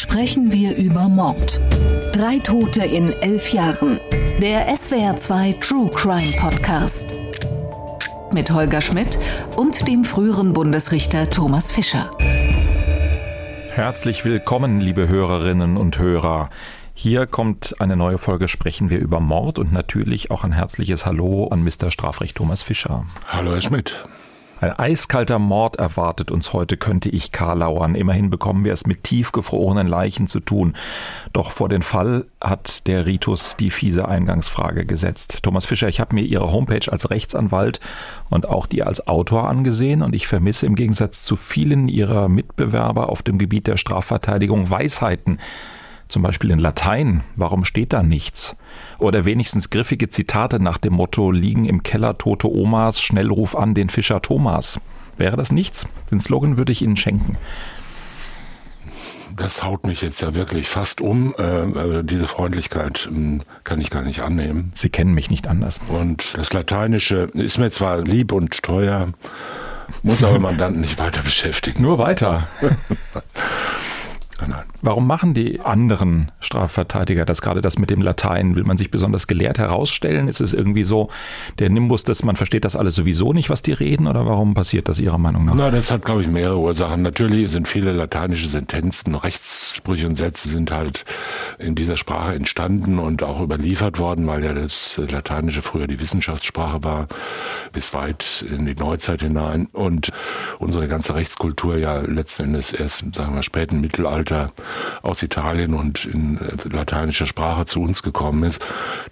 sprechen wir über Mord. Drei Tote in elf Jahren. Der SWR2 True Crime Podcast. Mit Holger Schmidt und dem früheren Bundesrichter Thomas Fischer. Herzlich willkommen, liebe Hörerinnen und Hörer. Hier kommt eine neue Folge Sprechen wir über Mord und natürlich auch ein herzliches Hallo an Mr. Strafrecht Thomas Fischer. Hallo, Herr Schmidt. Ein eiskalter Mord erwartet uns heute, könnte ich karlauern. Immerhin bekommen wir es mit tiefgefrorenen Leichen zu tun. Doch vor den Fall hat der Ritus die fiese Eingangsfrage gesetzt. Thomas Fischer, ich habe mir Ihre Homepage als Rechtsanwalt und auch die als Autor angesehen und ich vermisse im Gegensatz zu vielen Ihrer Mitbewerber auf dem Gebiet der Strafverteidigung Weisheiten zum Beispiel in Latein, warum steht da nichts? Oder wenigstens griffige Zitate nach dem Motto liegen im Keller tote Omas, schnell ruf an den Fischer Thomas. Wäre das nichts? Den Slogan würde ich Ihnen schenken. Das haut mich jetzt ja wirklich fast um. Äh, diese Freundlichkeit äh, kann ich gar nicht annehmen. Sie kennen mich nicht anders. Und das Lateinische ist mir zwar lieb und teuer, muss aber Mandanten nicht weiter beschäftigen. Nur weiter. Nein. Warum machen die anderen Strafverteidiger das gerade das mit dem Latein? Will man sich besonders gelehrt herausstellen? Ist es irgendwie so der Nimbus, dass man versteht das alles sowieso nicht, was die reden? Oder warum passiert das Ihrer Meinung nach? Na, das hat, glaube ich, mehrere Ursachen. Natürlich sind viele lateinische Sentenzen, Rechtssprüche und Sätze sind halt in dieser Sprache entstanden und auch überliefert worden, weil ja das Lateinische früher die Wissenschaftssprache war, bis weit in die Neuzeit hinein. Und unsere ganze Rechtskultur ja letzten Endes erst, sagen wir, späten Mittelalter aus Italien und in äh, lateinischer Sprache zu uns gekommen ist.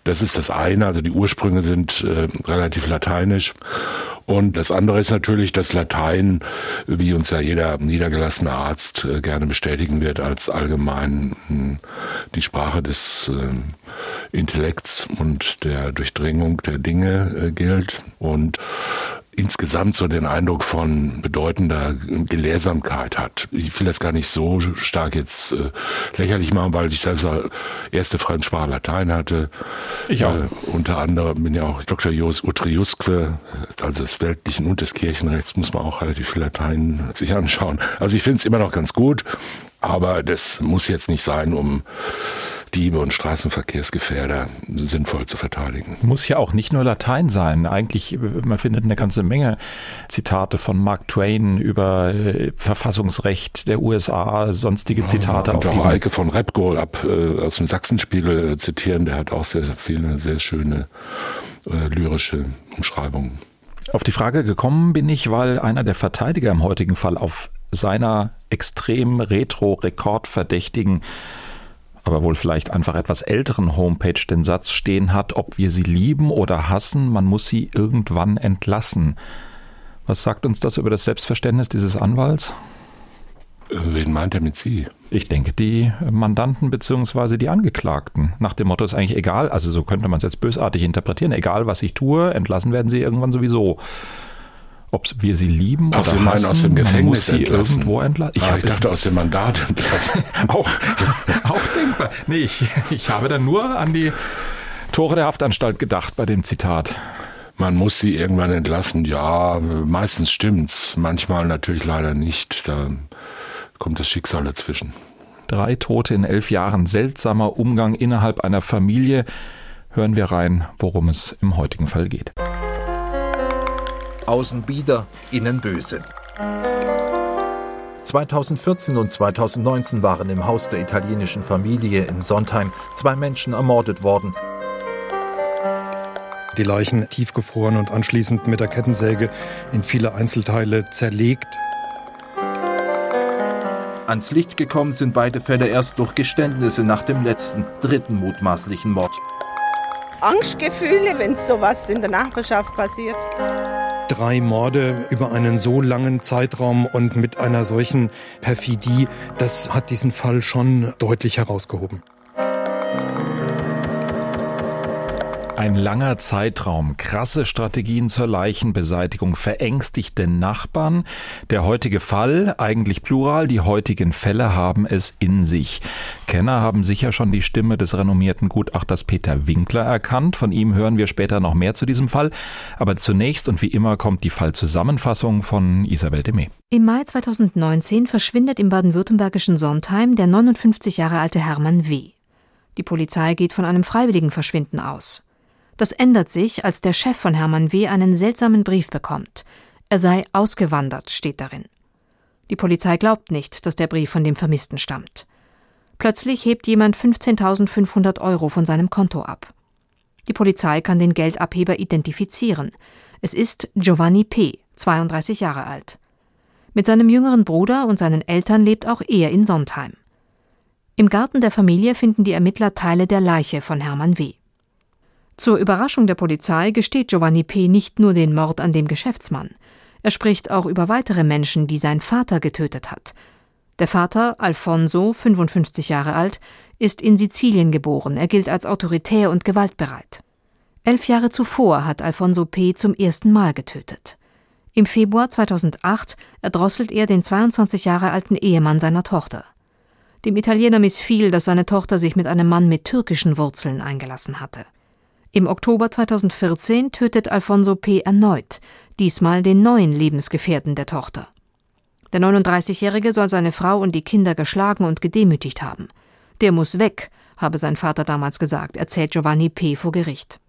Das ist das eine, also die Ursprünge sind äh, relativ lateinisch. Und das andere ist natürlich, dass Latein, wie uns ja jeder niedergelassene Arzt äh, gerne bestätigen wird, als allgemein hm, die Sprache des äh, Intellekts und der Durchdringung der Dinge äh, gilt. Und insgesamt so den Eindruck von bedeutender Gelehrsamkeit hat. Ich will das gar nicht so stark jetzt äh, lächerlich machen, weil ich selbst erste Fremdsprache Latein hatte. Ich auch. Äh, unter anderem bin ja auch Dr. Jos Utriusque, also des weltlichen und des Kirchenrechts muss man auch relativ viel Latein sich anschauen. Also ich finde es immer noch ganz gut, aber das muss jetzt nicht sein, um Diebe und Straßenverkehrsgefährder sinnvoll zu verteidigen. Muss ja auch nicht nur Latein sein. Eigentlich, man findet eine ganze Menge Zitate von Mark Twain über äh, Verfassungsrecht der USA, sonstige Zitate. Ja, auch Eike von Repgold ab äh, aus dem Sachsenspiegel äh, zitieren, der hat auch sehr, viele, sehr schöne äh, lyrische Umschreibungen. Auf die Frage gekommen bin ich, weil einer der Verteidiger im heutigen Fall auf seiner extrem retro-rekordverdächtigen aber wohl vielleicht einfach etwas älteren Homepage den Satz stehen hat, ob wir sie lieben oder hassen, man muss sie irgendwann entlassen. Was sagt uns das über das Selbstverständnis dieses Anwalts? Äh, wen meint er mit Sie? Ich denke, die Mandanten bzw. die Angeklagten. Nach dem Motto ist eigentlich egal, also so könnte man es jetzt bösartig interpretieren, egal was ich tue, entlassen werden sie irgendwann sowieso ob wir sie lieben Ach, oder sie hassen, aus dem Gefängnis sie entlassen. irgendwo entlassen. Ich, ah, ich dachte aus dem Mandat entlassen. auch, auch Nee, ich, ich habe dann nur an die Tore der Haftanstalt gedacht bei dem Zitat. Man muss sie irgendwann entlassen. Ja, meistens stimmt's. Manchmal natürlich leider nicht. Da kommt das Schicksal dazwischen. Drei Tote in elf Jahren. Seltsamer Umgang innerhalb einer Familie. Hören wir rein, worum es im heutigen Fall geht außen bieder, innen böse. 2014 und 2019 waren im Haus der italienischen Familie in Sondheim zwei Menschen ermordet worden. Die Leichen tiefgefroren und anschließend mit der Kettensäge in viele Einzelteile zerlegt. Ans Licht gekommen sind beide Fälle erst durch Geständnisse nach dem letzten, dritten mutmaßlichen Mord. Angstgefühle, wenn sowas in der Nachbarschaft passiert drei Morde über einen so langen Zeitraum und mit einer solchen Perfidie, das hat diesen Fall schon deutlich herausgehoben. Ein langer Zeitraum, krasse Strategien zur Leichenbeseitigung, verängstigte Nachbarn. Der heutige Fall, eigentlich plural, die heutigen Fälle haben es in sich. Kenner haben sicher schon die Stimme des renommierten Gutachters Peter Winkler erkannt. Von ihm hören wir später noch mehr zu diesem Fall. Aber zunächst und wie immer kommt die Fallzusammenfassung von Isabel Demey. Im Mai 2019 verschwindet im baden-württembergischen Sondheim der 59 Jahre alte Hermann W. Die Polizei geht von einem freiwilligen Verschwinden aus. Das ändert sich, als der Chef von Hermann W. einen seltsamen Brief bekommt. Er sei ausgewandert, steht darin. Die Polizei glaubt nicht, dass der Brief von dem Vermissten stammt. Plötzlich hebt jemand 15.500 Euro von seinem Konto ab. Die Polizei kann den Geldabheber identifizieren. Es ist Giovanni P., 32 Jahre alt. Mit seinem jüngeren Bruder und seinen Eltern lebt auch er in Sondheim. Im Garten der Familie finden die Ermittler Teile der Leiche von Hermann W. Zur Überraschung der Polizei gesteht Giovanni P. nicht nur den Mord an dem Geschäftsmann. Er spricht auch über weitere Menschen, die sein Vater getötet hat. Der Vater, Alfonso, 55 Jahre alt, ist in Sizilien geboren. Er gilt als autoritär und gewaltbereit. Elf Jahre zuvor hat Alfonso P. zum ersten Mal getötet. Im Februar 2008 erdrosselt er den 22 Jahre alten Ehemann seiner Tochter. Dem Italiener missfiel, dass seine Tochter sich mit einem Mann mit türkischen Wurzeln eingelassen hatte. Im Oktober 2014 tötet Alfonso P. erneut, diesmal den neuen Lebensgefährten der Tochter. Der 39-Jährige soll seine Frau und die Kinder geschlagen und gedemütigt haben. Der muss weg, habe sein Vater damals gesagt, erzählt Giovanni P. vor Gericht.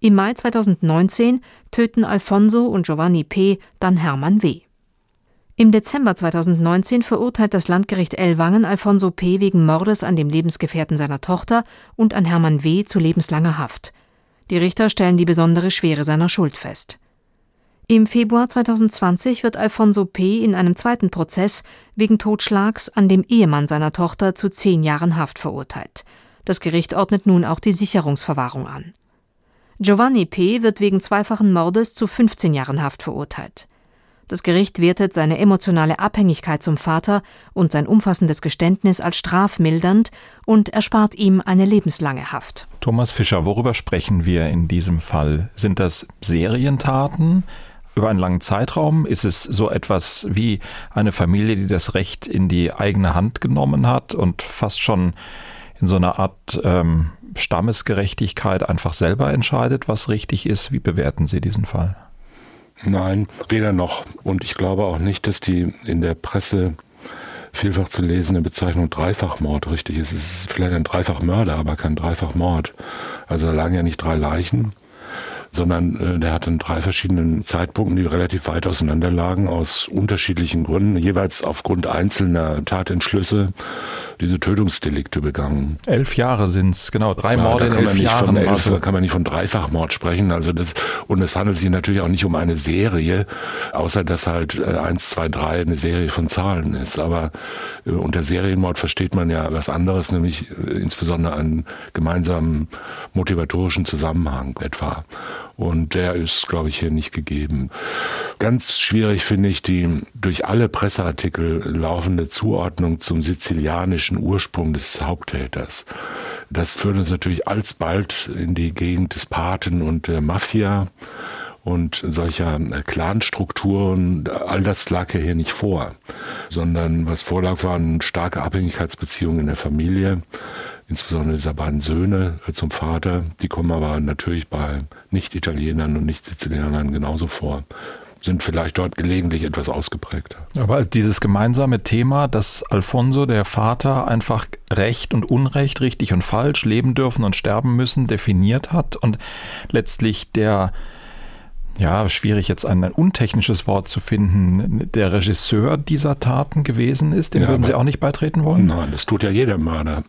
Im Mai 2019 töten Alfonso und Giovanni P. dann Hermann W. Im Dezember 2019 verurteilt das Landgericht Ellwangen Alfonso P. wegen Mordes an dem Lebensgefährten seiner Tochter und an Hermann W. zu lebenslanger Haft. Die Richter stellen die besondere Schwere seiner Schuld fest. Im Februar 2020 wird Alfonso P. in einem zweiten Prozess wegen Totschlags an dem Ehemann seiner Tochter zu zehn Jahren Haft verurteilt. Das Gericht ordnet nun auch die Sicherungsverwahrung an. Giovanni P. wird wegen zweifachen Mordes zu 15 Jahren Haft verurteilt. Das Gericht wertet seine emotionale Abhängigkeit zum Vater und sein umfassendes Geständnis als strafmildernd und erspart ihm eine lebenslange Haft. Thomas Fischer, worüber sprechen wir in diesem Fall? Sind das Serientaten? Über einen langen Zeitraum ist es so etwas wie eine Familie, die das Recht in die eigene Hand genommen hat und fast schon in so einer Art ähm, Stammesgerechtigkeit einfach selber entscheidet, was richtig ist. Wie bewerten Sie diesen Fall? Nein, weder noch. Und ich glaube auch nicht, dass die in der Presse vielfach zu lesende Bezeichnung Dreifachmord richtig ist. Es ist vielleicht ein Dreifachmörder, aber kein Dreifachmord. Also da lagen ja nicht drei Leichen, sondern äh, der hat in drei verschiedenen Zeitpunkten, die relativ weit auseinander lagen, aus unterschiedlichen Gründen, jeweils aufgrund einzelner Tatentschlüsse, diese Tötungsdelikte begangen. Elf Jahre sind's, genau, drei ja, Morde in elf Jahren. Elf, also. kann man nicht von Dreifachmord sprechen. Also das, und es handelt sich natürlich auch nicht um eine Serie, außer dass halt äh, eins, zwei, drei eine Serie von Zahlen ist. Aber äh, unter Serienmord versteht man ja was anderes, nämlich äh, insbesondere einen gemeinsamen motivatorischen Zusammenhang etwa. Und der ist, glaube ich, hier nicht gegeben. Ganz schwierig finde ich die durch alle Presseartikel laufende Zuordnung zum sizilianischen Ursprung des Haupttäters. Das führt uns natürlich alsbald in die Gegend des Paten und der Mafia und solcher Clanstrukturen, all das lag ja hier nicht vor, sondern was vorlag, waren starke Abhängigkeitsbeziehungen in der Familie insbesondere dieser beiden Söhne äh, zum Vater, die kommen aber natürlich bei Nicht-Italienern und Nicht-Sizilianern genauso vor sind vielleicht dort gelegentlich etwas ausgeprägter. Aber dieses gemeinsame Thema, dass Alfonso, der Vater, einfach Recht und Unrecht, richtig und falsch, leben dürfen und sterben müssen, definiert hat und letztlich der ja, schwierig jetzt ein, ein, untechnisches Wort zu finden, der Regisseur dieser Taten gewesen ist, dem ja, würden Sie auch nicht beitreten wollen? Nein, das tut ja jeder Mörder.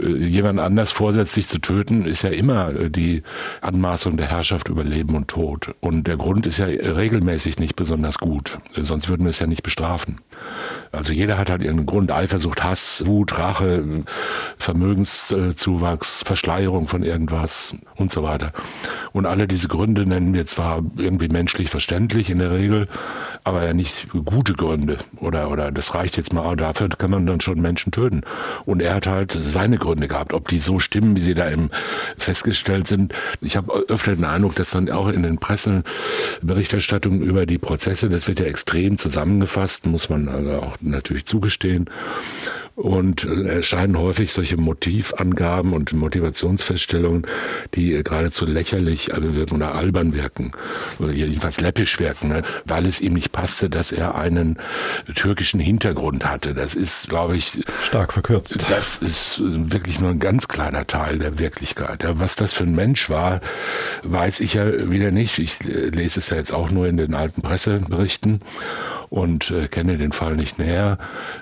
Äh, jemand anders vorsätzlich zu töten, ist ja immer äh, die Anmaßung der Herrschaft über Leben und Tod. Und der Grund ist ja regelmäßig nicht besonders gut. Äh, sonst würden wir es ja nicht bestrafen. Also jeder hat halt irgendeinen Grund. Eifersucht, Hass, Wut, Rache, Vermögenszuwachs, Verschleierung von irgendwas und so weiter. Und alle diese Gründe nennen wir zwar irgendwie menschlich verständlich in der Regel, aber ja nicht gute Gründe oder, oder das reicht jetzt mal, dafür kann man dann schon Menschen töten. Und er hat halt seine Gründe gehabt, ob die so stimmen, wie sie da eben festgestellt sind. Ich habe öfter den Eindruck, dass dann auch in den Presseberichterstattungen über die Prozesse, das wird ja extrem zusammengefasst, muss man also auch natürlich zugestehen. Und äh, erscheinen häufig solche Motivangaben und Motivationsfeststellungen, die äh, geradezu lächerlich wirken oder albern wirken oder jedenfalls läppisch wirken, ne? weil es ihm nicht passte, dass er einen türkischen Hintergrund hatte. Das ist, glaube ich, stark verkürzt. Das ist wirklich nur ein ganz kleiner Teil der Wirklichkeit. Was das für ein Mensch war, weiß ich ja wieder nicht. Ich äh, lese es ja jetzt auch nur in den alten Presseberichten und äh, kenne den Fall nicht näher.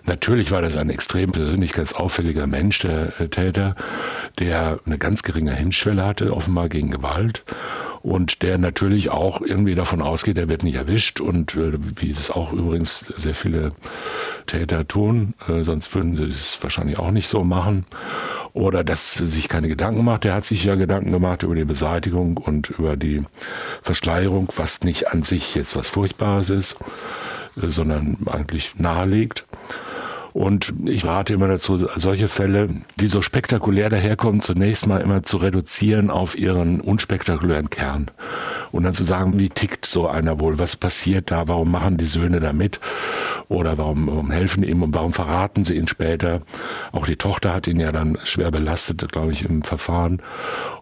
Natürlich war das ein extrem persönlichkeitsauffälliger Mensch, der äh, Täter, der eine ganz geringe Hemmschwelle hatte, offenbar gegen Gewalt. Und der natürlich auch irgendwie davon ausgeht, er wird nicht erwischt. Und äh, wie es auch übrigens sehr viele Täter tun, äh, sonst würden sie es wahrscheinlich auch nicht so machen oder dass sich keine Gedanken macht. Er hat sich ja Gedanken gemacht über die Beseitigung und über die Verschleierung, was nicht an sich jetzt was Furchtbares ist sondern eigentlich nahelegt. Und ich rate immer dazu, solche Fälle, die so spektakulär daherkommen, zunächst mal immer zu reduzieren auf ihren unspektakulären Kern. Und dann zu sagen, wie tickt so einer wohl? Was passiert da? Warum machen die Söhne da mit? Oder warum, warum helfen ihm und warum verraten sie ihn später? Auch die Tochter hat ihn ja dann schwer belastet, glaube ich, im Verfahren.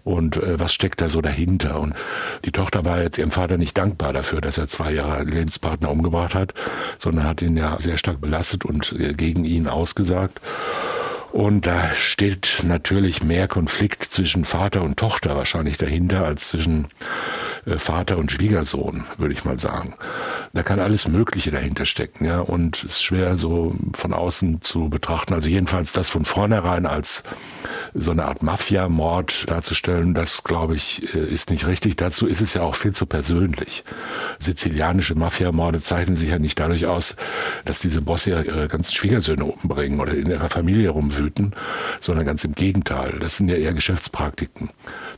Und äh, was steckt da so dahinter? Und die Tochter war jetzt ihrem Vater nicht dankbar dafür, dass er zwei Jahre Lebenspartner umgebracht hat, sondern hat ihn ja sehr stark belastet und äh, gegen ihn ausgesagt. Und da steht natürlich mehr Konflikt zwischen Vater und Tochter wahrscheinlich dahinter als zwischen Vater und Schwiegersohn, würde ich mal sagen. Da kann alles Mögliche dahinter stecken, ja, und es ist schwer so von außen zu betrachten. Also jedenfalls das von vornherein als so eine Art Mafia-Mord darzustellen, das glaube ich äh, ist nicht richtig. Dazu ist es ja auch viel zu persönlich. Sizilianische Mafia-Morde zeichnen sich ja nicht dadurch aus, dass diese Bosse ihre ganzen Schwiegersöhne umbringen oder in ihrer Familie rumwüten, sondern ganz im Gegenteil. Das sind ja eher Geschäftspraktiken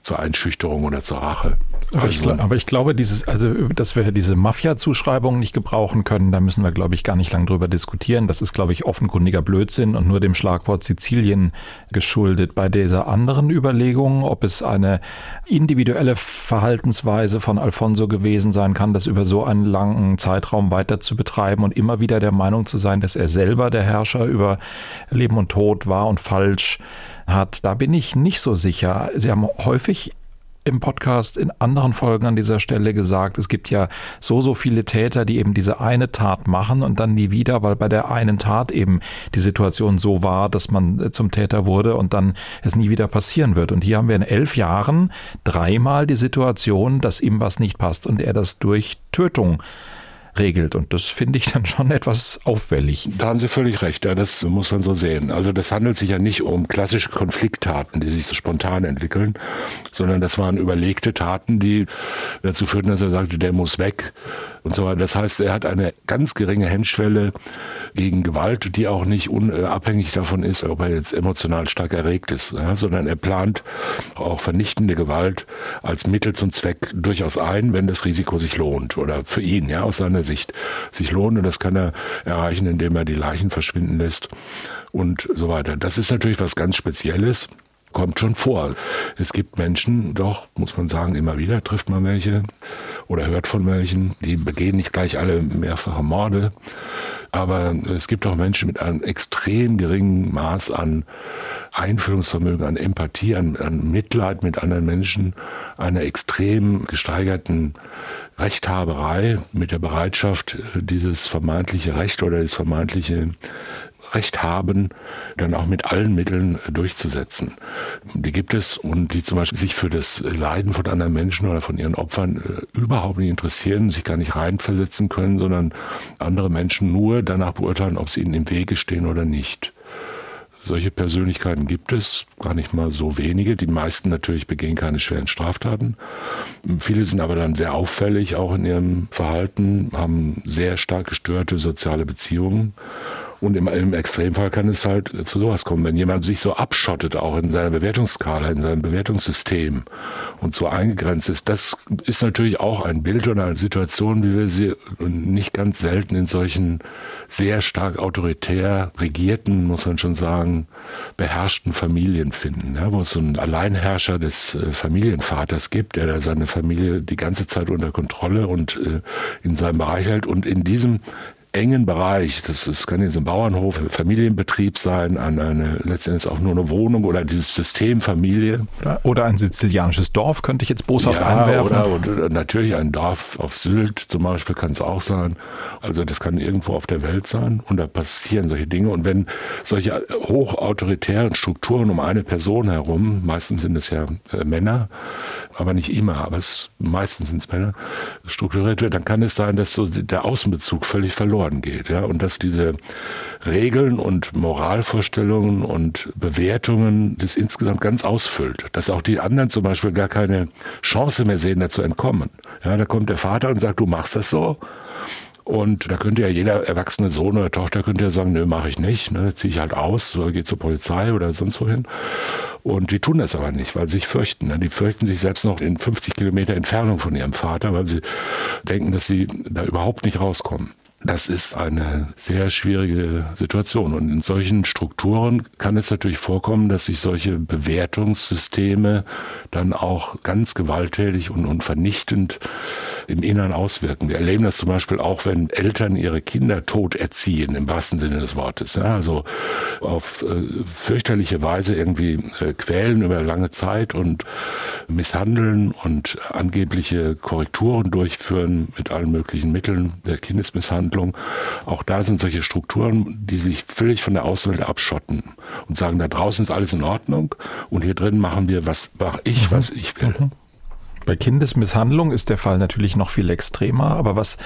zur Einschüchterung oder zur Rache. Aber, also, ich, aber ich glaube, dieses, also, dass wir diese Mafia-Zuschreibung nicht gebrauchen können, da müssen wir, glaube ich, gar nicht lang drüber diskutieren. Das ist, glaube ich, offenkundiger Blödsinn und nur dem Schlagwort Sizilien geschuldet. Bei dieser anderen Überlegung, ob es eine individuelle Verhaltensweise von Alfonso gewesen sein kann, das über so einen langen Zeitraum weiter zu betreiben und immer wieder der Meinung zu sein, dass er selber der Herrscher über Leben und Tod war und falsch hat, da bin ich nicht so sicher. Sie haben häufig im Podcast in anderen Folgen an dieser Stelle gesagt, es gibt ja so, so viele Täter, die eben diese eine Tat machen und dann nie wieder, weil bei der einen Tat eben die Situation so war, dass man äh, zum Täter wurde und dann es nie wieder passieren wird. Und hier haben wir in elf Jahren dreimal die Situation, dass ihm was nicht passt und er das durch Tötung regelt. Und das finde ich dann schon etwas auffällig. Da haben Sie völlig recht, ja, das muss man so sehen. Also das handelt sich ja nicht um klassische Konflikttaten, die sich so spontan entwickeln, sondern das waren überlegte Taten, die dazu führten, dass er sagte, der muss weg und so weiter. Das heißt, er hat eine ganz geringe Hemmschwelle gegen Gewalt, die auch nicht unabhängig davon ist, ob er jetzt emotional stark erregt ist, ja, sondern er plant auch vernichtende Gewalt als Mittel zum Zweck durchaus ein, wenn das Risiko sich lohnt oder für ihn, ja, aus seiner Sicht sich lohnt und das kann er erreichen, indem er die Leichen verschwinden lässt und so weiter. Das ist natürlich was ganz Spezielles kommt schon vor. Es gibt Menschen, doch, muss man sagen, immer wieder trifft man welche oder hört von welchen, die begehen nicht gleich alle mehrfache Morde, aber es gibt auch Menschen mit einem extrem geringen Maß an Einfühlungsvermögen, an Empathie, an, an Mitleid mit anderen Menschen, einer extrem gesteigerten Rechthaberei mit der Bereitschaft, dieses vermeintliche Recht oder das vermeintliche Recht haben, dann auch mit allen Mitteln durchzusetzen. Die gibt es und die zum Beispiel sich für das Leiden von anderen Menschen oder von ihren Opfern äh, überhaupt nicht interessieren, sich gar nicht reinversetzen können, sondern andere Menschen nur danach beurteilen, ob sie ihnen im Wege stehen oder nicht. Solche Persönlichkeiten gibt es, gar nicht mal so wenige. Die meisten natürlich begehen keine schweren Straftaten. Viele sind aber dann sehr auffällig, auch in ihrem Verhalten, haben sehr stark gestörte soziale Beziehungen Und im, im Extremfall kann es halt zu sowas kommen, wenn jemand sich so abschottet, auch in seiner Bewertungsskala, in seinem Bewertungssystem und so eingegrenzt ist. Das ist natürlich auch ein Bild oder eine Situation, wie wir sie nicht ganz selten in solchen sehr stark autoritär regierten, muss man schon sagen, beherrschten Familien finden, ja, wo es so einen Alleinherrscher des äh, Familienvaters gibt, der da seine Familie die ganze Zeit unter Kontrolle und äh, in seinem Bereich hält und in diesem engen Bereich, das, das kann jetzt ein Bauernhof, ein Familienbetrieb sein, eine, eine, letztendlich auch nur eine Wohnung oder dieses System Familie. Oder ein sizilianisches Dorf könnte ich jetzt boshaft ja, einwerfen. Oder, oder natürlich ein Dorf auf Sylt zum Beispiel kann es auch sein. Also das kann irgendwo auf der Welt sein und da passieren solche Dinge. Und wenn solche hochautoritären Strukturen um eine Person herum, meistens sind es ja äh, Männer, aber nicht immer, aber es, meistens sind es Männer, strukturiert wird, dann kann es sein, dass so der Außenbezug völlig verloren geht. Ja? Und dass diese Regeln und Moralvorstellungen und Bewertungen das insgesamt ganz ausfüllt. Dass auch die anderen zum Beispiel gar keine Chance mehr sehen, dazu entkommen. Ja, da kommt der Vater und sagt, du machst das so. Und da könnte ja jeder erwachsene Sohn oder Tochter könnte ja sagen, nö, mache ich nicht, ne, ziehe ich halt aus, oder gehe zur Polizei oder sonst wohin. Und die tun das aber nicht, weil sie sich fürchten. Ne? Die fürchten sich selbst noch in 50 Kilometer Entfernung von ihrem Vater, weil sie denken, dass sie da überhaupt nicht rauskommen. Das ist eine sehr schwierige Situation. Und in solchen Strukturen kann es natürlich vorkommen, dass sich solche Bewertungssysteme dann auch ganz gewalttätig und, und vernichtend im Innern auswirken. Wir erleben das zum Beispiel auch, wenn Eltern ihre Kinder tot erziehen, im wahrsten Sinne des Wortes. Ja, also auf äh, fürchterliche Weise irgendwie äh, quälen über lange Zeit und misshandeln und angebliche Korrekturen durchführen mit allen möglichen Mitteln der Kindesmisshandlung. Auch da sind solche Strukturen, die sich völlig von der Außenwelt abschotten und sagen, da draußen ist alles in Ordnung und hier drin machen wir, was mache ich, was ich will. Mhm. Bei Kindesmisshandlung ist der Fall natürlich noch viel extremer, aber was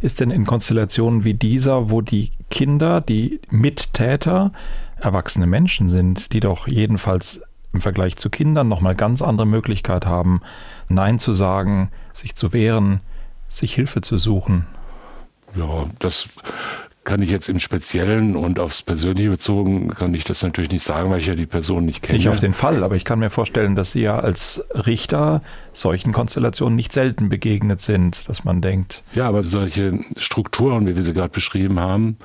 ist denn in Konstellationen wie dieser, wo die Kinder, die Mittäter, erwachsene Menschen sind, die doch jedenfalls im Vergleich zu Kindern nochmal ganz andere Möglichkeit haben, Nein zu sagen, sich zu wehren, sich Hilfe zu suchen? Ja, das kann ich jetzt im Speziellen und aufs Persönliche bezogen, kann ich das natürlich nicht sagen, weil ich ja die Person nicht kenne. Nicht auf den Fall, aber ich kann mir vorstellen, dass Sie ja als Richter solchen Konstellationen nicht selten begegnet sind, dass man denkt. Ja, aber solche Strukturen, wie wir sie gerade beschrieben haben,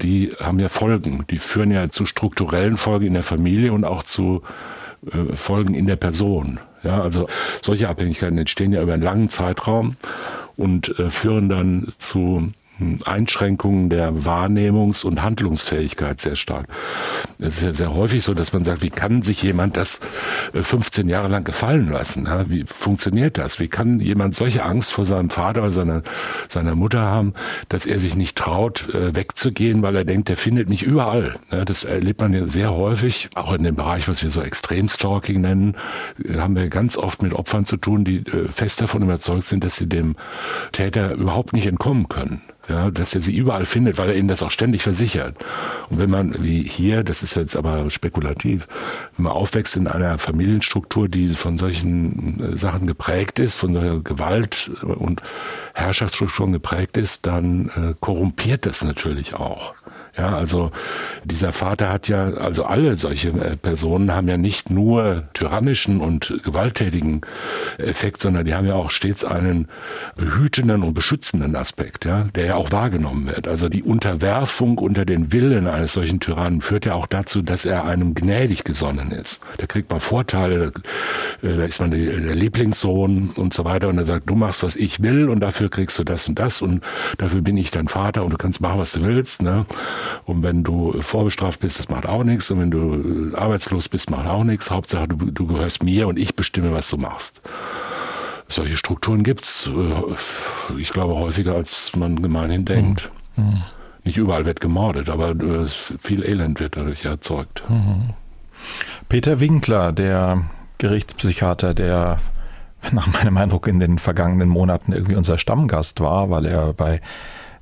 die haben ja Folgen. Die führen ja zu strukturellen Folgen in der Familie und auch zu äh, Folgen in der Person. Ja, also solche Abhängigkeiten entstehen ja über einen langen Zeitraum und äh, führen dann zu Einschränkungen der Wahrnehmungs- und Handlungsfähigkeit sehr stark. Es ist ja sehr häufig so, dass man sagt, wie kann sich jemand das 15 äh, Jahre lang gefallen lassen? Wie funktioniert das? Wie kann jemand solche Angst vor seinem Vater oder seiner, seiner Mutter haben, dass er sich nicht traut, äh, wegzugehen, weil er denkt, er findet mich überall. Das erlebt man ja sehr häufig, auch in dem Bereich, was wir so Extremstalking nennen, äh, haben wir ganz oft mit Opfern zu tun, die fest davon überzeugt sind, dass sie dem Täter überhaupt nicht entkommen können ja, dass er sie überall findet, weil er ihnen das auch ständig versichert. Und wenn man, wie hier, das ist jetzt aber spekulativ, wenn man aufwächst in einer Familienstruktur, die von solchen äh, Sachen geprägt ist, von solcher Gewalt und Herrschaftsstrukturen geprägt ist, dann äh, korrumpiert das natürlich auch. Ja, also dieser Vater hat ja, also alle solche äh, Personen haben ja nicht nur tyrannischen und gewalttätigen Effekt, sondern die haben ja auch stets einen behütenden und beschützenden Aspekt, ja, der ja auch wahrgenommen wird. Also die Unterwerfung unter den Willen eines solchen Tyrannen führt ja auch dazu, dass er einem gnädig gesonnen ist. Da kriegt man Vorteile, da, äh, da ist man der Lieblingssohn und so weiter und er sagt, du machst, was ich will und dafür kriegst du das und das und dafür bin ich dein Vater und du kannst machen, was du willst, ne? Und wenn du vorbestraft bist, das macht auch nichts. Und wenn du arbeitslos bist, macht auch nichts. Hauptsache, du, du gehörst mir und ich bestimme, was du machst. Solche Strukturen gibt's, äh, ich glaube, häufiger, als man gemeinhin denkt. Mhm. Nicht überall wird gemordet, aber äh, viel Elend wird dadurch erzeugt. Mhm. Peter Winkler, der Gerichtspsychiater, der nach meinem Eindruck in den vergangenen Monaten irgendwie unser Stammgast war, weil er bei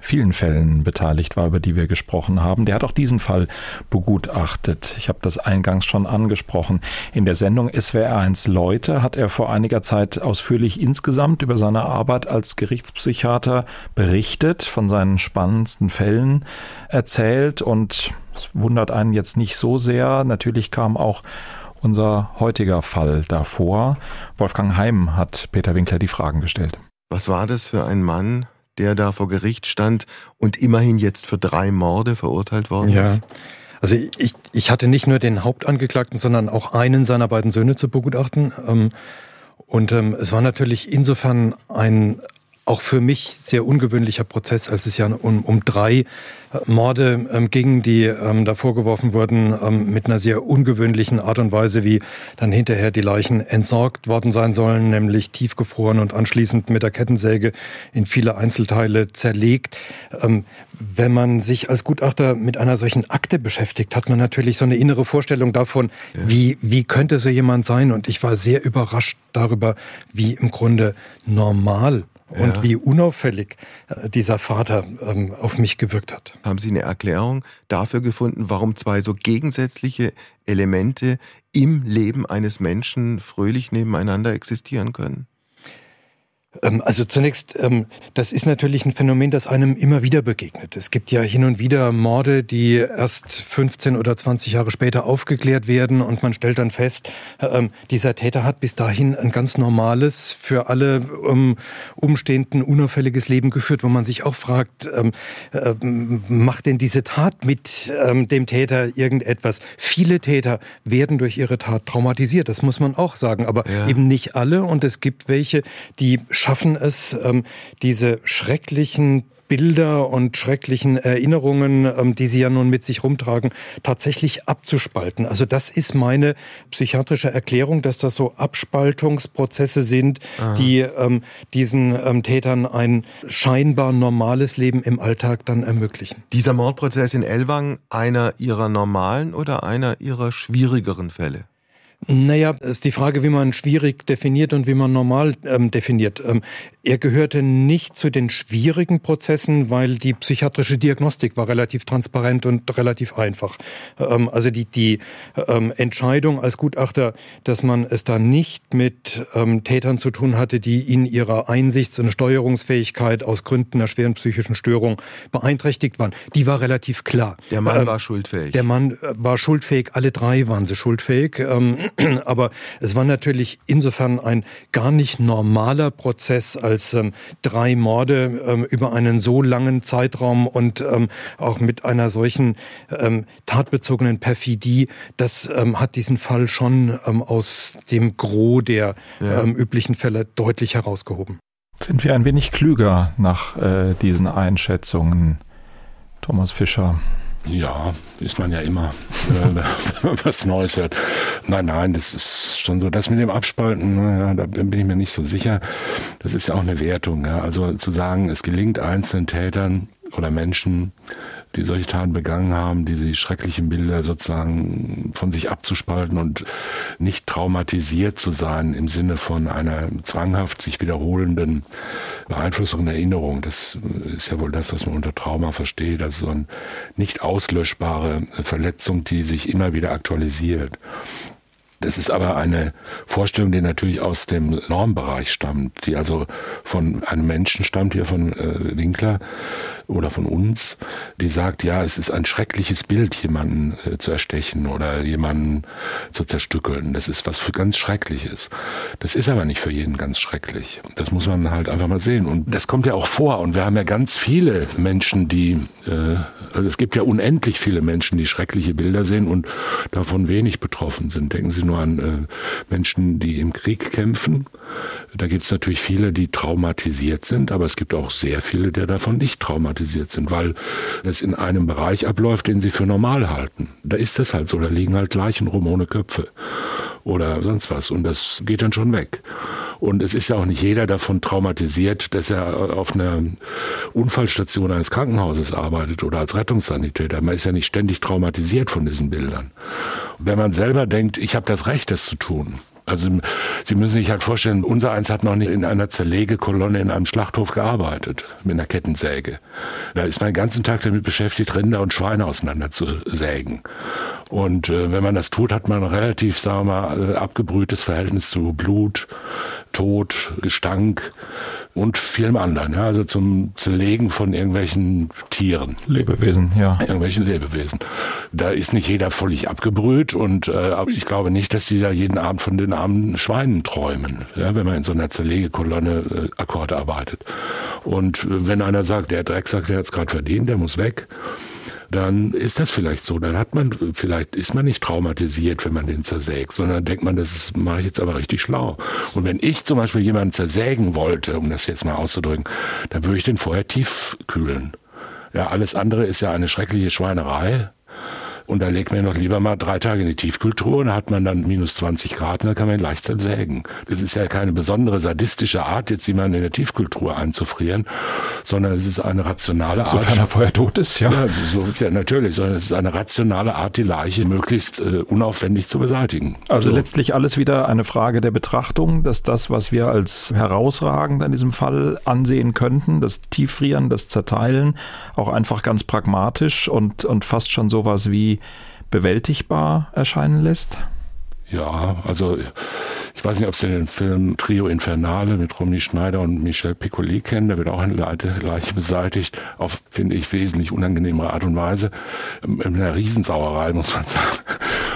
vielen Fällen beteiligt war, über die wir gesprochen haben. Der hat auch diesen Fall begutachtet. Ich habe das eingangs schon angesprochen. In der Sendung SWR1 Leute hat er vor einiger Zeit ausführlich insgesamt über seine Arbeit als Gerichtspsychiater berichtet, von seinen spannendsten Fällen erzählt und es wundert einen jetzt nicht so sehr. Natürlich kam auch unser heutiger Fall davor. Wolfgang Heim hat Peter Winkler die Fragen gestellt. Was war das für ein Mann, der da vor Gericht stand und immerhin jetzt für drei Morde verurteilt worden ja. ist? Also ich, ich hatte nicht nur den Hauptangeklagten, sondern auch einen seiner beiden Söhne zu begutachten. Ähm, und ähm, es war natürlich insofern ein auch für mich sehr ungewöhnlicher Prozess, als es ja um, um drei Morde ähm, ging, die ähm, da vorgeworfen wurden, ähm, mit einer sehr ungewöhnlichen Art und Weise, wie dann hinterher die Leichen entsorgt worden sein sollen, nämlich tiefgefroren und anschließend mit der Kettensäge in viele Einzelteile zerlegt. Ähm, wenn man sich als Gutachter mit einer solchen Akte beschäftigt, hat man natürlich so eine innere Vorstellung davon, ja. wie, wie könnte so jemand sein. Und ich war sehr überrascht darüber, wie im Grunde normal und ja. wie unauffällig äh, dieser Vater ähm, auf mich gewirkt hat. Haben Sie eine Erklärung dafür gefunden, warum zwei so gegensätzliche Elemente im Leben eines Menschen fröhlich nebeneinander existieren können? Ähm, also zunächst, ähm, das ist natürlich ein Phänomen, das einem immer wieder begegnet. Es gibt ja hin und wieder Morde, die erst 15 oder 20 Jahre später aufgeklärt werden und man stellt dann fest, ähm, dieser Täter hat bis dahin ein ganz normales, für alle Umstehenden unauffälliges Leben geführt, wo man sich auch fragt, macht denn diese Tat mit dem Täter irgendetwas? Viele Täter werden durch ihre Tat traumatisiert, das muss man auch sagen, aber ja. eben nicht alle und es gibt welche, die schaffen es, ähm, diese schrecklichen Bilder und schrecklichen Erinnerungen, ähm, die sie ja nun mit sich rumtragen, tatsächlich abzuspalten. Also das ist meine psychiatrische Erklärung, dass das so Abspaltungsprozesse sind, Aha. die ähm, diesen ähm, Tätern ein scheinbar normales Leben im Alltag dann ermöglichen. Dieser Mordprozess in Elwang einer ihrer normalen oder einer ihrer schwierigeren Fälle? Naja, ist die Frage, wie man schwierig definiert und wie man normal ähm, definiert. Ähm, er gehörte nicht zu den schwierigen Prozessen, weil die psychiatrische Diagnostik war relativ transparent und relativ einfach. Ähm, also die, die ähm, Entscheidung als Gutachter, dass man es da nicht mit ähm, Tätern zu tun hatte, die in ihrer Einsichts- und Steuerungsfähigkeit aus Gründen einer schweren psychischen Störung beeinträchtigt waren, die war relativ klar. Der Mann ähm, war schuldfähig. Der Mann äh, war schuldfähig, alle drei waren sie schuldfähig. Aber es war natürlich insofern ein gar nicht normaler Prozess, als ähm, drei Morde ähm, über einen so langen Zeitraum und ähm, auch mit einer solchen ähm, tatbezogenen Perfidie, das ähm, hat diesen Fall schon ähm, aus dem Gros der ja. üblichen Fälle deutlich herausgehoben. Sind wir ein wenig klüger nach äh, diesen Einschätzungen, Thomas Fischer? Ja, ist man ja immer, wenn man was Neues hört. Nein, nein, das ist schon so. Das mit dem Abspalten, ja, da bin ich mir nicht so sicher. Das ist ja auch eine Wertung. Ja. Also zu sagen, es gelingt einzelnen Tätern oder Menschen, die solche Taten begangen haben, diese schrecklichen Bilder sozusagen von sich abzuspalten und nicht traumatisiert zu sein im Sinne von einer zwanghaft sich wiederholenden Beeinflussung und Erinnerung. Das ist ja wohl das, was man unter Trauma versteht. Also so eine nicht auslöschbare Verletzung, die sich immer wieder aktualisiert. Das ist aber eine Vorstellung, die natürlich aus dem Normbereich stammt, die also von einem Menschen stammt, hier von äh, Winkler, oder von uns, die sagt, ja, es ist ein schreckliches Bild, jemanden äh, zu erstechen oder jemanden zu zerstückeln. Das ist was für ganz Schreckliches. Das ist aber nicht für jeden ganz schrecklich. Das muss man halt einfach mal sehen. Und das kommt ja auch vor. Und wir haben ja ganz viele Menschen, die, äh, also es gibt ja unendlich viele Menschen, die schreckliche Bilder sehen und davon wenig betroffen sind. Denken Sie nur an äh, Menschen, die im Krieg kämpfen. Da gibt es natürlich viele, die traumatisiert sind, aber es gibt auch sehr viele, die davon nicht traumatisiert traumatisiert sind, weil es in einem Bereich abläuft, den sie für normal halten. Da ist es halt so, da liegen halt Leichen rum ohne Köpfe oder sonst was und das geht dann schon weg. Und es ist ja auch nicht jeder davon traumatisiert, dass er auf einer Unfallstation eines Krankenhauses arbeitet oder als Rettungssanitäter. Man ist ja nicht ständig traumatisiert von diesen Bildern. Wenn man selber denkt, ich habe das Recht, das zu tun, Also Sie müssen sich halt vorstellen, unser eins hat noch nicht in einer Zerlegekolonne in einem Schlachthof gearbeitet, mit einer Kettensäge. Da ist man den ganzen Tag damit beschäftigt, Rinder und Schweine auseinander zu sägen. Und äh, wenn man das tut, hat man ein relativ, sagen wir mal, äh, abgebrühtes Verhältnis zu Blut, Tod, Gestank und vielem anderen. Ja, also zum Zerlegen von irgendwelchen Tieren. Lebewesen, ja. Irgendwelchen Lebewesen. Da ist nicht jeder völlig abgebrüht und äh, aber ich glaube nicht, dass die da jeden Abend von den armen Schweinen träumen, ja, wenn man in so einer Zerlegekolonne äh, Akkorde arbeitet. Und äh, wenn einer sagt, der Drecksack, der hat's gerade verdient, der muss weg, dann ist das vielleicht so. Dann hat man, vielleicht ist man nicht traumatisiert, wenn man den zersägt, sondern denkt man, das mache ich jetzt aber richtig schlau. Und wenn ich zum Beispiel jemanden zersägen wollte, um das jetzt mal auszudrücken, dann würde ich den vorher tief kühlen. Ja, alles andere ist ja eine schreckliche Schweinerei. Und da legt man noch lieber mal drei Tage in die Tiefkultur und da hat man dann minus 20 Grad und dann kann man ihn leicht zersägen. Das ist ja keine besondere sadistische Art, jetzt jemanden in der Tiefkultur einzufrieren, sondern es ist eine rationale Art. Sofern er vorher tot ist, ja. Ja, so, ja natürlich, sondern es ist eine rationale Art, die Leiche möglichst äh, unaufwendig zu beseitigen. Also so. letztlich alles wieder eine Frage der Betrachtung, dass das, was wir als herausragend in diesem Fall ansehen könnten, das Tieffrieren, das Zerteilen, auch einfach ganz pragmatisch und, und fast schon sowas wie bewältigbar erscheinen lässt? Ja, also ich weiß nicht, ob Sie den Film Trio Infernale mit Romney Schneider und Michel Piccoli kennen. Da wird auch eine Leiche beseitigt, auf, finde ich, wesentlich unangenehmere Art und Weise. In einer Riesensauerei, muss man sagen.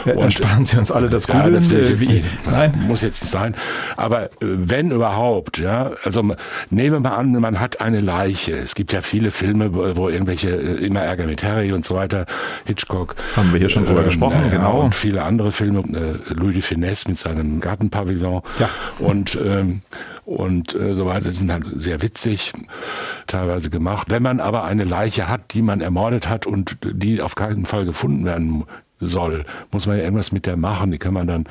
Ja, dann sparen Sie uns alle das ja, Googeln. das will jetzt Wie? nicht, Nein. muss jetzt nicht sein. Aber äh, wenn überhaupt, ja, also nehmen wir mal an, man hat eine Leiche. Es gibt ja viele Filme, wo, wo irgendwelche äh, immer Ärger mit Harry und so weiter, Hitchcock. Haben wir hier schon drüber gesprochen, ja, genau. Und viele andere Filme, äh, Louis de Finesse mit seinem Gartenpavillon. Ja. Und ähm, und äh, so weiter sind halt sehr witzig teilweise gemacht. Wenn man aber eine Leiche hat, die man ermordet hat und die auf keinen Fall gefunden werden soll, muss man ja irgendwas mit der machen. Die kann man dann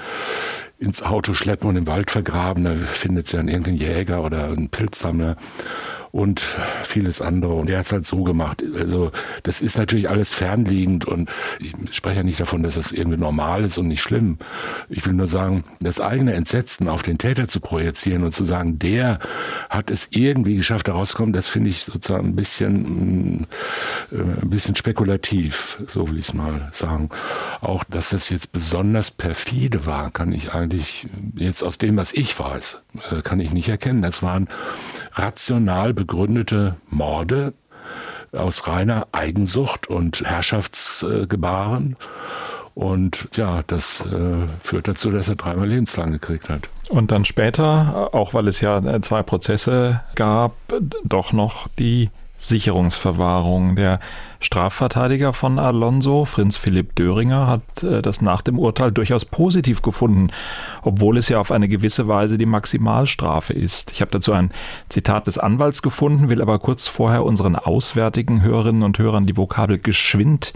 ins Auto schleppen und im Wald vergraben. Da findet sie dann irgendein Jäger oder ein Pilzsammler und vieles andere. Und er hat es halt so gemacht. Also das ist natürlich alles fernliegend und ich spreche ja nicht davon, dass das irgendwie normal ist und nicht schlimm. Ich will nur sagen, das eigene Entsetzen auf den Täter zu projizieren und zu sagen, der hat es irgendwie geschafft, da rauszukommen, das finde ich sozusagen ein bisschen, mh, äh, ein bisschen spekulativ, so will ich es mal sagen. Auch, dass das jetzt besonders perfide war, kann ich eigentlich jetzt aus dem, was ich weiß, äh, kann ich nicht erkennen. Das waren rational begründete Morde aus reiner Eigensucht und Herrschaftsgebaren. Und ja, das äh, führt dazu, dass er dreimal lebenslang gekriegt hat. Und dann später, auch weil es ja zwei Prozesse gab, doch noch die Sicherungsverwahrung. Der Strafverteidiger von Alonso, Prinz Philipp Döringer, hat äh, das nach dem Urteil durchaus positiv gefunden, obwohl es ja auf eine gewisse Weise die Maximalstrafe ist. Ich habe dazu ein Zitat des Anwalts gefunden, will aber kurz vorher unseren auswärtigen Hörerinnen und Hörern die Vokabel geschwind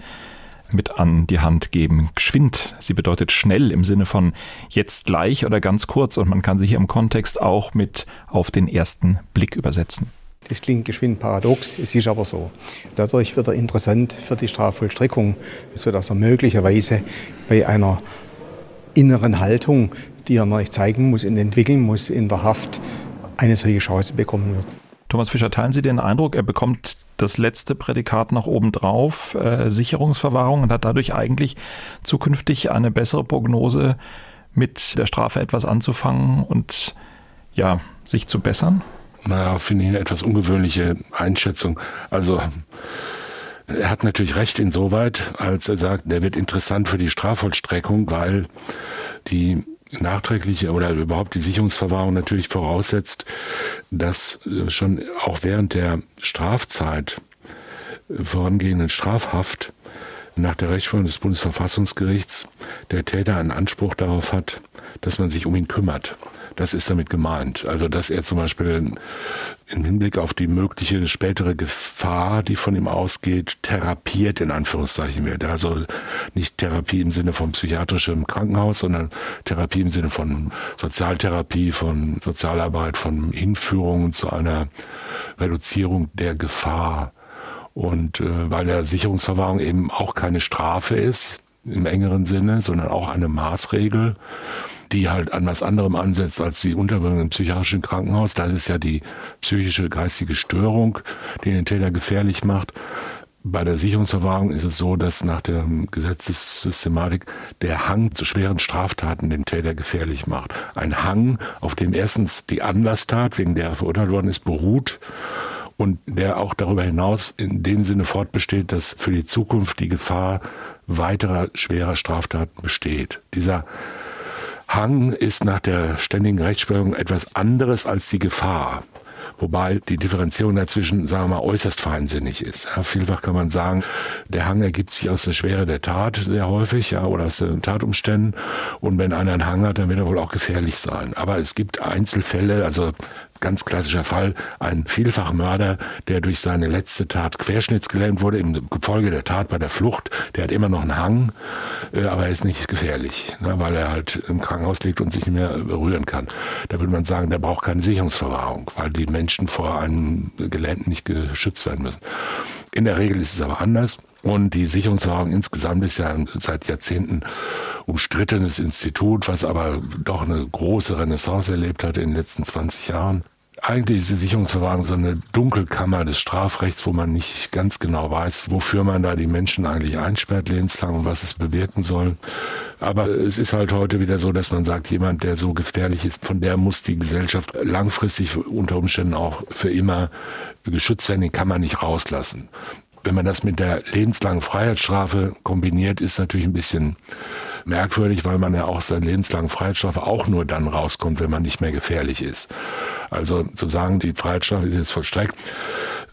mit an die Hand geben. Geschwind. Sie bedeutet schnell im Sinne von jetzt gleich oder ganz kurz und man kann sie hier im Kontext auch mit auf den ersten Blick übersetzen. Das klingt geschwind paradox, es ist aber so. Dadurch wird er interessant für die Strafvollstreckung, sodass er möglicherweise bei einer inneren Haltung, die er noch nicht zeigen muss und entwickeln muss in der Haft, eine solche Chance bekommen wird. Thomas Fischer, teilen Sie den Eindruck, er bekommt das letzte Prädikat noch obendrauf, äh, Sicherungsverwahrung, und hat dadurch eigentlich zukünftig eine bessere Prognose, mit der Strafe etwas anzufangen und ja, sich zu bessern? Naja, finde ich eine etwas ungewöhnliche Einschätzung. Also er hat natürlich recht insoweit, als er sagt, der wird interessant für die Strafvollstreckung, weil die nachträgliche oder überhaupt die Sicherungsverwahrung natürlich voraussetzt, dass äh, schon auch während der Strafzeit vorangehenden Strafhaft nach der Rechtsprechung des Bundesverfassungsgerichts der Täter einen Anspruch darauf hat, dass man sich um ihn kümmert. Das ist damit gemeint. Also, dass er zum Beispiel im Hinblick auf die mögliche spätere Gefahr, die von ihm ausgeht, therapiert in Anführungszeichen wird. Also nicht Therapie im Sinne von psychiatrischem Krankenhaus, sondern Therapie im Sinne von Sozialtherapie, von Sozialarbeit, von Hinführung zu einer Reduzierung der Gefahr. Und äh, weil der Sicherungsverwahrung eben auch keine Strafe ist, im engeren Sinne, sondern auch eine Maßregel, die halt an was anderem ansetzt als die Unterbringung im psychiatrischen Krankenhaus. Das ist ja die psychische geistige Störung, die den Täter gefährlich macht. Bei der Sicherungsverwahrung ist es so, dass nach der Gesetzessystematik der Hang zu schweren Straftaten den Täter gefährlich macht. Ein Hang, auf dem erstens die Anlasstat, wegen der er verurteilt worden ist, beruht und der auch darüber hinaus in dem Sinne fortbesteht, dass für die Zukunft die Gefahr weiterer schwerer Straftaten besteht. Dieser Hang ist nach der ständigen Rechtsprechung etwas anderes als die Gefahr. Wobei die Differenzierung dazwischen, sagen wir mal, äußerst feinsinnig ist. Ja, vielfach kann man sagen, der Hang ergibt sich aus der Schwere der Tat sehr häufig, ja, oder aus den Tatumständen. Und wenn einer einen Hang hat, dann wird er wohl auch gefährlich sein. Aber es gibt Einzelfälle, also ganz klassischer Fall, ein Vielfachmörder, der durch seine letzte Tat querschnittsgelähmt wurde im Gefolge der Tat bei der Flucht, der hat immer noch einen Hang, äh, aber er ist nicht gefährlich, ne, weil er halt im Krankenhaus liegt und sich nicht mehr berühren kann. Da würde man sagen, der braucht keine Sicherungsverwahrung, weil die Menschen vor einem Gelähmten nicht geschützt werden müssen. In der Regel ist es aber anders. Und die Sicherungsverwahrung insgesamt ist ja seit Jahrzehnten umstrittenes Institut, was aber doch eine große Renaissance erlebt hat in den letzten 20 Jahren. Eigentlich ist die Sicherungsverwahrung so eine Dunkelkammer des Strafrechts, wo man nicht ganz genau weiß, wofür man da die Menschen eigentlich einsperrt lebenslang und was es bewirken soll. Aber es ist halt heute wieder so, dass man sagt, jemand, der so gefährlich ist, von der muss die Gesellschaft langfristig unter Umständen auch für immer geschützt werden, den kann man nicht rauslassen. Wenn man das mit der lebenslangen Freiheitsstrafe kombiniert, ist natürlich ein bisschen merkwürdig, weil man ja auch seine lebenslange Freiheitsstrafe auch nur dann rauskommt, wenn man nicht mehr gefährlich ist. Also zu sagen, die Freiheitsstrafe ist jetzt vollstreckt.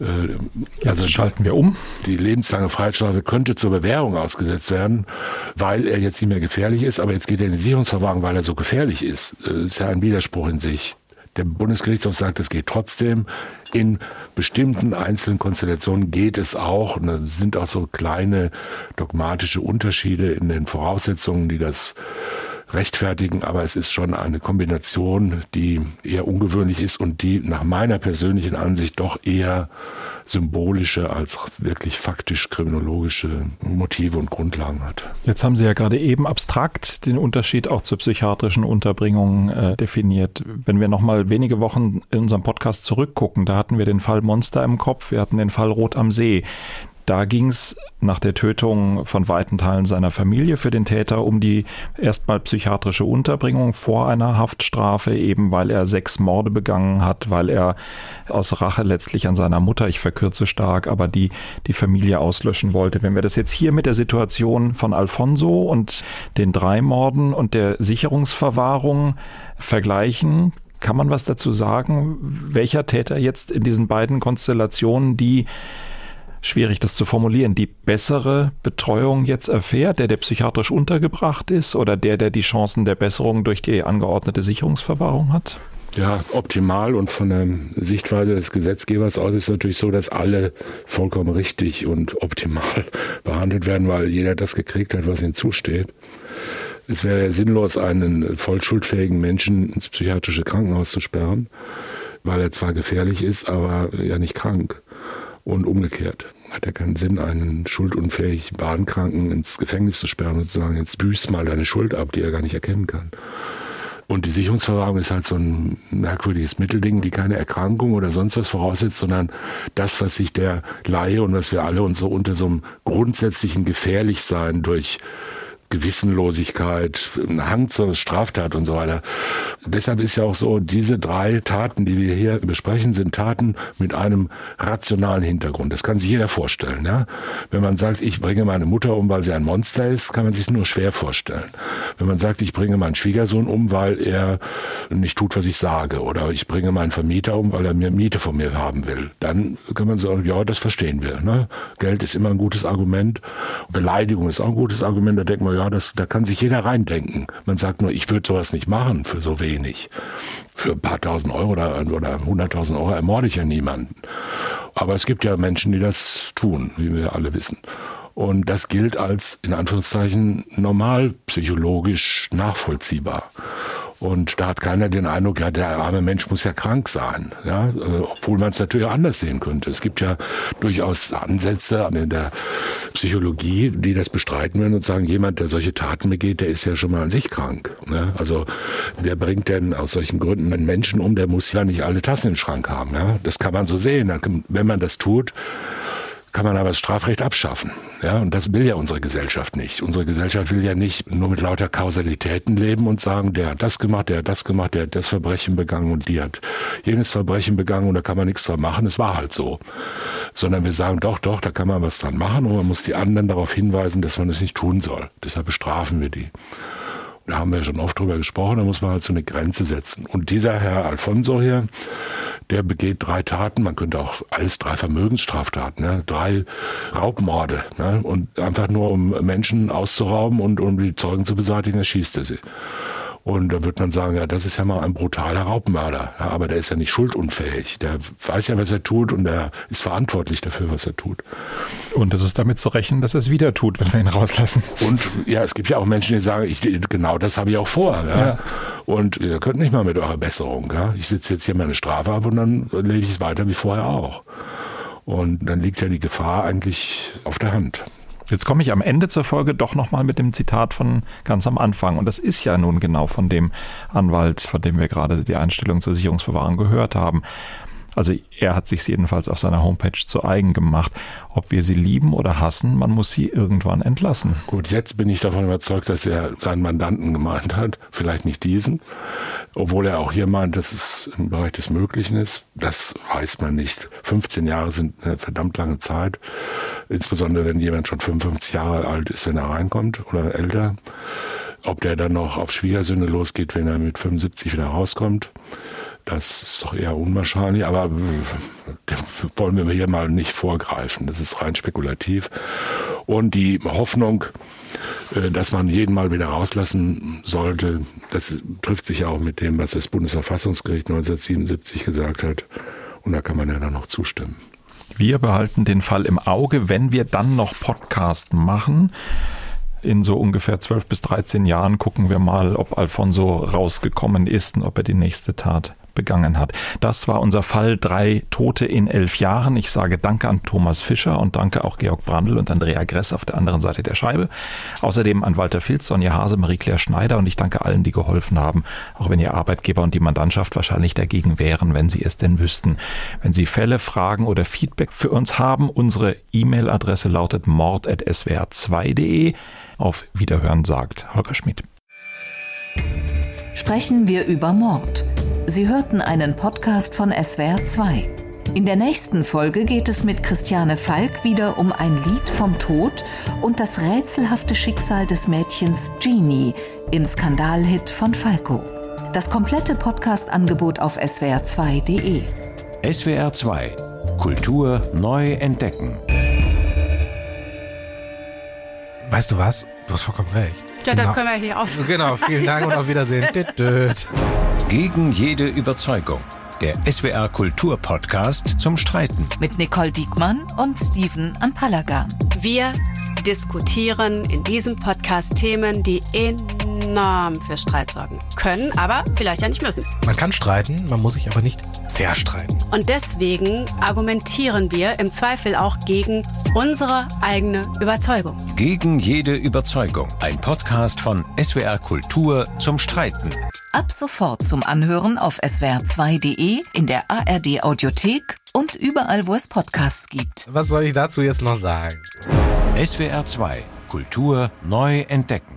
Äh, jetzt also schalten wir um. Die lebenslange Freiheitsstrafe könnte zur Bewährung ausgesetzt werden, weil er jetzt nicht mehr gefährlich ist, aber jetzt geht er in die Sicherungsverwahrung, weil er so gefährlich ist. Das äh, ist ja ein Widerspruch in sich. Der Bundesgerichtshof sagt, es geht trotzdem. In bestimmten einzelnen Konstellationen geht es auch. Und da sind auch so kleine dogmatische Unterschiede in den Voraussetzungen, die das rechtfertigen, aber es ist schon eine Kombination, die eher ungewöhnlich ist und die nach meiner persönlichen Ansicht doch eher symbolische als wirklich faktisch kriminologische Motive und Grundlagen hat. Jetzt haben Sie ja gerade eben abstrakt den Unterschied auch zur psychiatrischen Unterbringung äh, definiert. Wenn wir nochmal wenige Wochen in unserem Podcast zurückgucken, da hatten wir den Fall Monster im Kopf, wir hatten den Fall Rot am See. Da ging es nach der Tötung von weiten Teilen seiner Familie für den Täter um die erstmal psychiatrische Unterbringung vor einer Haftstrafe, eben weil er sechs Morde begangen hat, weil er aus Rache letztlich an seiner Mutter, ich verkürze stark, aber die die Familie auslöschen wollte. Wenn wir das jetzt hier mit der Situation von Alfonso und den drei Morden und der Sicherungsverwahrung vergleichen, kann man was dazu sagen, welcher Täter jetzt in diesen beiden Konstellationen die schwierig das zu formulieren, die bessere Betreuung jetzt erfährt, der, der psychiatrisch untergebracht ist oder der, der die Chancen der Besserung durch die angeordnete Sicherungsverwahrung hat? Ja, optimal und von der Sichtweise des Gesetzgebers aus ist natürlich so, dass alle vollkommen richtig und optimal behandelt werden, weil jeder das gekriegt hat, was ihm zusteht. Es wäre ja sinnlos, einen voll schuldfähigen Menschen ins psychiatrische Krankenhaus zu sperren, weil er zwar gefährlich ist, aber ja nicht krank. Und umgekehrt hat ja keinen Sinn, einen schuldunfähig Bahnkranken ins Gefängnis zu sperren und zu sagen, jetzt büß mal deine Schuld ab, die er gar nicht erkennen kann. Und die Sicherungsverwahrung ist halt so ein merkwürdiges Mittelding, die keine Erkrankung oder sonst was voraussetzt, sondern das, was sich der Laie und was wir alle uns so unter so einem grundsätzlichen Gefährlichsein durch Gewissenlosigkeit, ein Hang zur Straftat und so weiter. Deshalb ist ja auch so, diese drei Taten, die wir hier besprechen, sind Taten mit einem rationalen Hintergrund. Das kann sich jeder vorstellen. Ja? Wenn man sagt, ich bringe meine Mutter um, weil sie ein Monster ist, kann man sich nur schwer vorstellen. Wenn man sagt, ich bringe meinen Schwiegersohn um, weil er nicht tut, was ich sage, oder ich bringe meinen Vermieter um, weil er mir Miete von mir haben will, dann kann man sagen, ja, das verstehen wir. Ne? Geld ist immer ein gutes Argument. Beleidigung ist auch ein gutes Argument. Da denkt man, ja, das, da kann sich jeder reindenken. Man sagt nur, ich würde sowas nicht machen für so wenig. Für ein paar tausend Euro oder, oder hunderttausend Euro ermorde ich ja niemanden. Aber es gibt ja Menschen, die das tun, wie wir alle wissen. Und das gilt als, in Anführungszeichen, normal psychologisch nachvollziehbar. Und da hat keiner den Eindruck, ja, der arme Mensch muss ja krank sein. Ja, äh, obwohl man es natürlich anders sehen könnte. Es gibt ja durchaus Ansätze in der Psychologie, die das bestreiten würden und sagen, jemand, der solche Taten begeht, der ist ja schon mal an sich krank. Ja, also wer bringt denn aus solchen Gründen einen Menschen um, der muss ja nicht alle Tassen im Schrank haben. Ja, das kann man so sehen. Wenn man das tut, kann man aber das Strafrecht abschaffen. Ja, und das will ja unsere Gesellschaft nicht. Unsere Gesellschaft will ja nicht nur mit lauter Kausalitäten leben und sagen, der hat das gemacht, der hat das gemacht, der hat das Verbrechen begangen und die hat jenes Verbrechen begangen und da kann man nichts dran machen. Es war halt so. Sondern wir sagen, doch, doch, da kann man was dran machen und man muss die anderen darauf hinweisen, dass man es das nicht tun soll. Deshalb bestrafen wir die. Da haben wir schon oft drüber gesprochen, da muss man halt so eine Grenze setzen. Und dieser Herr Alfonso hier, der begeht drei Taten, man könnte auch alles drei Vermögensstraftaten, ne? drei Raubmorde. Ne? Und einfach nur um Menschen auszurauben und um die Zeugen zu beseitigen, erschießt er sie. Und da wird man sagen, ja, das ist ja mal ein brutaler Raubmörder. Ja, aber der ist ja nicht schuldunfähig. Der weiß ja, was er tut und er ist verantwortlich dafür, was er tut. Und es ist damit zu rechnen, dass er es wieder tut, wenn wir ihn rauslassen. Und ja, es gibt ja auch Menschen, die sagen, ich, genau das habe ich auch vor. Ja. ja. Und ihr könnt nicht mal mit eurer Besserung. Ja. Ich sitze jetzt hier meine Strafe ab und dann lebe ich es weiter wie vorher auch. Und dann liegt ja die Gefahr eigentlich auf der Hand. Jetzt komme ich am Ende zur Folge doch nochmal mit dem Zitat von ganz am Anfang. Und das ist ja nun genau von dem Anwalt, von dem wir gerade die Einstellung zur Sicherungsverwahrung gehört haben. Also er hat sich jedenfalls auf seiner Homepage zu eigen gemacht. Ob wir sie lieben oder hassen, man muss sie irgendwann entlassen. Gut, jetzt bin ich davon überzeugt, dass er seinen Mandanten gemeint hat. Vielleicht nicht diesen. Obwohl er auch hier meint, dass es im Bereich des Möglichen ist. Das weiß man nicht. 15 Jahre sind eine verdammt lange Zeit. Insbesondere wenn jemand schon 55 Jahre alt ist, wenn er reinkommt oder älter. Ob der dann noch auf Schwiegersünde losgeht, wenn er mit 75 wieder rauskommt. Das ist doch eher unwahrscheinlich, aber wollen wir hier mal nicht vorgreifen. Das ist rein spekulativ. Und die Hoffnung, äh, dass man jeden mal wieder rauslassen sollte, das trifft sich ja auch mit dem, was das Bundesverfassungsgericht 1977 gesagt hat. Und da kann man ja dann noch zustimmen. Wir behalten den Fall im Auge, wenn wir dann noch Podcast machen in so ungefähr 12 bis 13 Jahren gucken wir mal, ob Alfonso rausgekommen ist und ob er die nächste Tat begangen hat. Das war unser Fall drei Tote in elf Jahren. Ich sage Danke an Thomas Fischer und danke auch Georg Brandl und Andrea Gress auf der anderen Seite der Scheibe. Außerdem an Walter Filz, Sonja Hase, Marie-Claire Schneider und ich danke allen, die geholfen haben, auch wenn ihr Arbeitgeber und die Mandantschaft wahrscheinlich dagegen wären, wenn sie es denn wüssten. Wenn Sie Fälle, Fragen oder Feedback für uns haben, unsere E-Mail-Adresse lautet mord.swr2.de. Auf Wiederhören sagt Holger Schmidt. Sprechen wir über Mord Sie hörten einen Podcast von SWR2. In der nächsten Folge geht es mit Christiane Falk wieder um ein Lied vom Tod und das rätselhafte Schicksal des Mädchens Genie im Skandalhit von Falco. Das komplette Podcast-Angebot auf swr2.de. SWR2 Kultur neu entdecken. Weißt du was? Du hast vollkommen recht. Ja, genau. dann können wir hier auf. Genau, vielen Dank und auf Wiedersehen. Gegen jede Überzeugung. Der SWR Kultur Podcast zum Streiten. Mit Nicole Diekmann und Steven Anpalagan. Wir diskutieren in diesem Podcast Themen, die enorm für Streit sorgen können, aber vielleicht ja nicht müssen. Man kann streiten, man muss sich aber nicht sehr streiten. Und deswegen argumentieren wir im Zweifel auch gegen unsere eigene Überzeugung. Gegen jede Überzeugung. Ein Podcast von SWR Kultur zum Streiten. Ab sofort zum Anhören auf swr2.de, in der ARD Audiothek und überall, wo es Podcasts gibt. Was soll ich dazu jetzt noch sagen? SWR 2 Kultur neu entdecken.